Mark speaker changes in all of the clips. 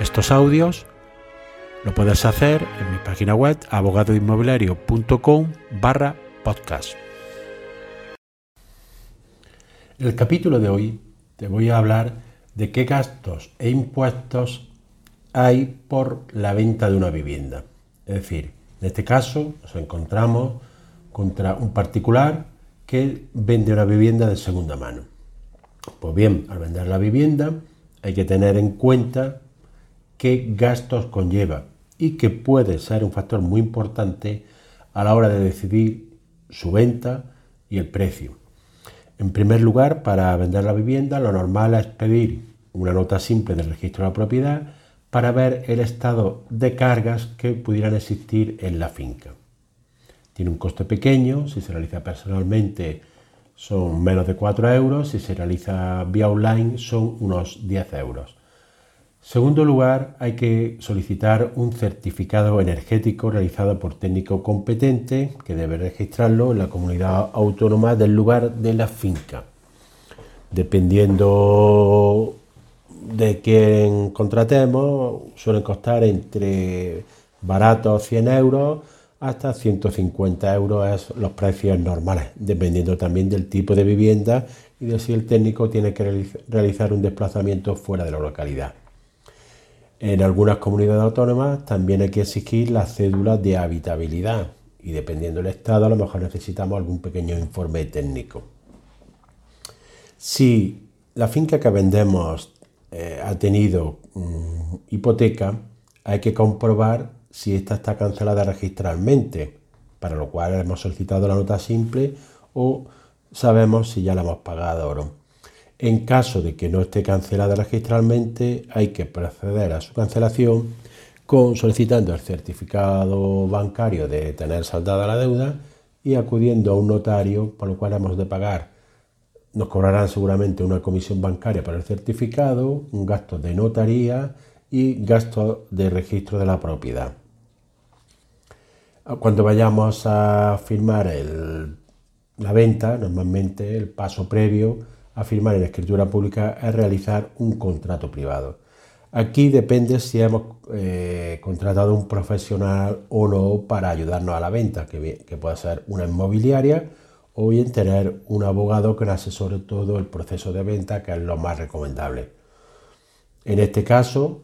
Speaker 1: estos audios, lo puedes hacer en mi página web abogadoinmobiliario.com barra podcast. En el capítulo de hoy te voy a hablar de qué gastos e impuestos hay por la venta de una vivienda. Es decir, en este caso nos encontramos contra un particular que vende una vivienda de segunda mano. Pues bien, al vender la vivienda hay que tener en cuenta qué gastos conlleva y que puede ser un factor muy importante a la hora de decidir su venta y el precio. En primer lugar, para vender la vivienda, lo normal es pedir una nota simple del registro de la propiedad para ver el estado de cargas que pudieran existir en la finca. Tiene un coste pequeño, si se realiza personalmente son menos de 4 euros, si se realiza vía online son unos 10 euros. Segundo lugar, hay que solicitar un certificado energético realizado por técnico competente que debe registrarlo en la comunidad autónoma del lugar de la finca. Dependiendo de quién contratemos, suelen costar entre baratos 100 euros hasta 150 euros los precios normales, dependiendo también del tipo de vivienda y de si el técnico tiene que realizar un desplazamiento fuera de la localidad. En algunas comunidades autónomas también hay que exigir las cédulas de habitabilidad y dependiendo del estado a lo mejor necesitamos algún pequeño informe técnico. Si la finca que vendemos eh, ha tenido mm, hipoteca, hay que comprobar si esta está cancelada registralmente, para lo cual hemos solicitado la nota simple o sabemos si ya la hemos pagado o no. En caso de que no esté cancelada registralmente, hay que proceder a su cancelación con solicitando el certificado bancario de tener saldada la deuda y acudiendo a un notario, por lo cual hemos de pagar. Nos cobrarán seguramente una comisión bancaria para el certificado, un gasto de notaría y gasto de registro de la propiedad. Cuando vayamos a firmar la venta, normalmente el paso previo a firmar en escritura pública es realizar un contrato privado. Aquí depende si hemos eh, contratado un profesional o no para ayudarnos a la venta, que, que puede ser una inmobiliaria o bien tener un abogado que nos asesore todo el proceso de venta, que es lo más recomendable. En este caso,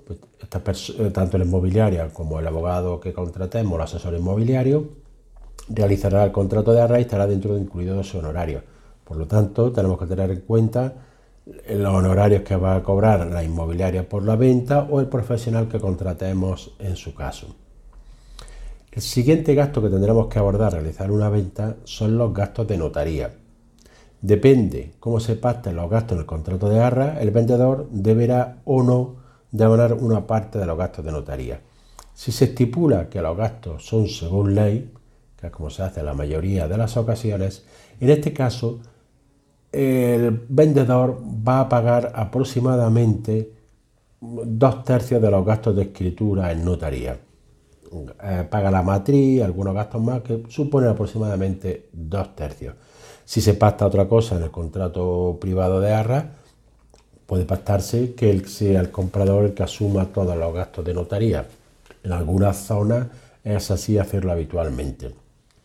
Speaker 1: pues, eh, tanto la inmobiliaria como el abogado que contratemos, el asesor inmobiliario, realizará el contrato de arraigo y estará dentro de incluido su honorario por lo tanto, tenemos que tener en cuenta los honorarios que va a cobrar la inmobiliaria por la venta o el profesional que contratemos en su caso. El siguiente gasto que tendremos que abordar al realizar una venta son los gastos de notaría. Depende cómo se pacten los gastos en el contrato de arra, el vendedor deberá o no abonar una parte de los gastos de notaría. Si se estipula que los gastos son según ley, que es como se hace en la mayoría de las ocasiones, en este caso el vendedor va a pagar aproximadamente dos tercios de los gastos de escritura en notaría. Eh, paga la matriz, algunos gastos más, que suponen aproximadamente dos tercios. Si se pacta otra cosa en el contrato privado de arra, puede pactarse que sea el comprador el que asuma todos los gastos de notaría. En algunas zonas es así hacerlo habitualmente.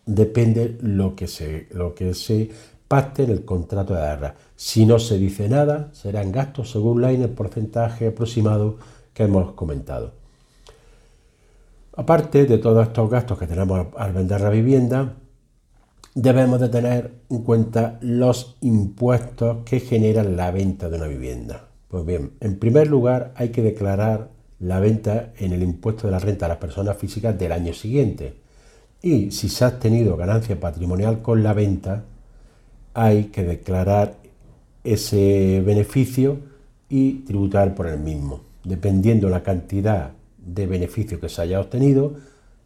Speaker 1: Depende lo que se, lo que se pacte en el contrato de arra. Si no se dice nada, serán gastos según la en el porcentaje aproximado que hemos comentado. Aparte de todos estos gastos que tenemos al vender la vivienda, debemos de tener en cuenta los impuestos que generan la venta de una vivienda. Pues bien, en primer lugar hay que declarar la venta en el impuesto de la renta a las personas físicas del año siguiente. Y si se ha tenido ganancia patrimonial con la venta, hay que declarar ese beneficio y tributar por el mismo. dependiendo la cantidad de beneficio que se haya obtenido,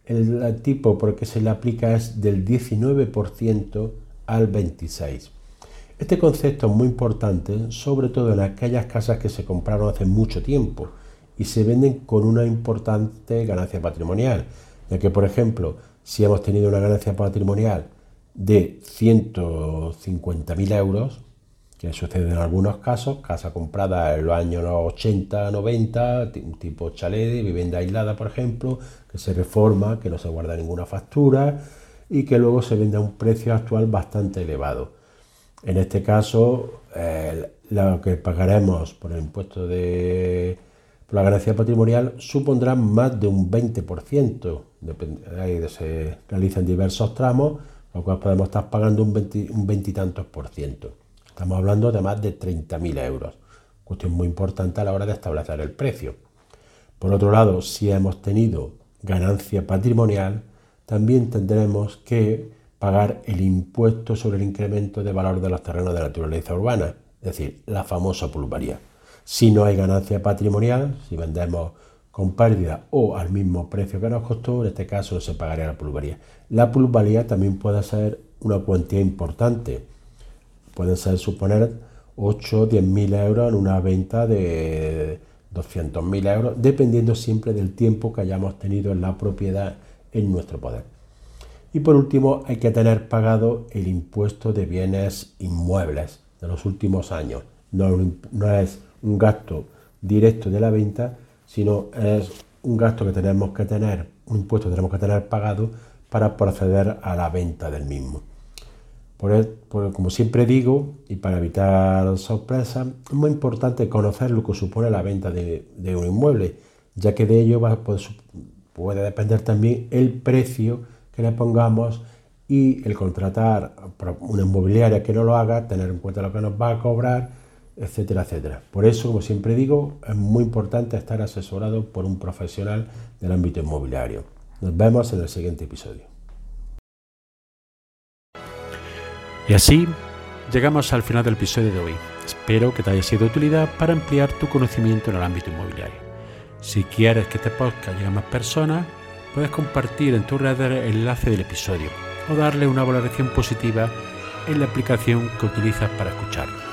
Speaker 1: el tipo por el que se le aplica es del 19% al 26%. Este concepto es muy importante, sobre todo en aquellas casas que se compraron hace mucho tiempo y se venden con una importante ganancia patrimonial, ya que, por ejemplo, si hemos tenido una ganancia patrimonial de 150.000 euros, que sucede en algunos casos, casa comprada en los años 80, 90, un tipo chalet vivienda aislada, por ejemplo, que se reforma, que no se guarda ninguna factura y que luego se vende a un precio actual bastante elevado. En este caso, lo que pagaremos por el impuesto de por la ganancia patrimonial supondrá más de un 20%, ahí se realizan diversos tramos, lo cual podemos estar pagando un 20, un 20 y tantos por ciento. Estamos hablando de más de 30.000 euros, cuestión muy importante a la hora de establecer el precio. Por otro lado, si hemos tenido ganancia patrimonial, también tendremos que pagar el impuesto sobre el incremento de valor de los terrenos de naturaleza urbana, es decir, la famosa plusvalía. Si no hay ganancia patrimonial, si vendemos con pérdida o al mismo precio que nos costó, en este caso se pagaría la plusvalía. La plusvalía también puede ser una cuantía importante, Pueden ser suponer 8 o 10 mil euros en una venta de 200 mil euros, dependiendo siempre del tiempo que hayamos tenido en la propiedad en nuestro poder. Y por último, hay que tener pagado el impuesto de bienes inmuebles de los últimos años. No, no es un gasto directo de la venta, sino es un gasto que tenemos que tener, un impuesto que tenemos que tener pagado para proceder a la venta del mismo. Por, como siempre digo, y para evitar sorpresas, es muy importante conocer lo que supone la venta de, un inmueble, ya que de ello pues, puede depender también el precio que le pongamos y el contratar una inmobiliaria que no lo haga, tener en cuenta lo que nos va a cobrar, etcétera, etcétera. Por eso, como siempre digo, es muy importante estar asesorado por un profesional del ámbito inmobiliario. Nos vemos en el siguiente episodio.
Speaker 2: Y así llegamos al final del episodio de hoy. Espero que te haya sido de utilidad para ampliar tu conocimiento en el ámbito inmobiliario. Si quieres que este podcast llegue a más personas, puedes compartir en tu red el enlace del episodio o darle una valoración positiva en la aplicación que utilizas para escucharlo.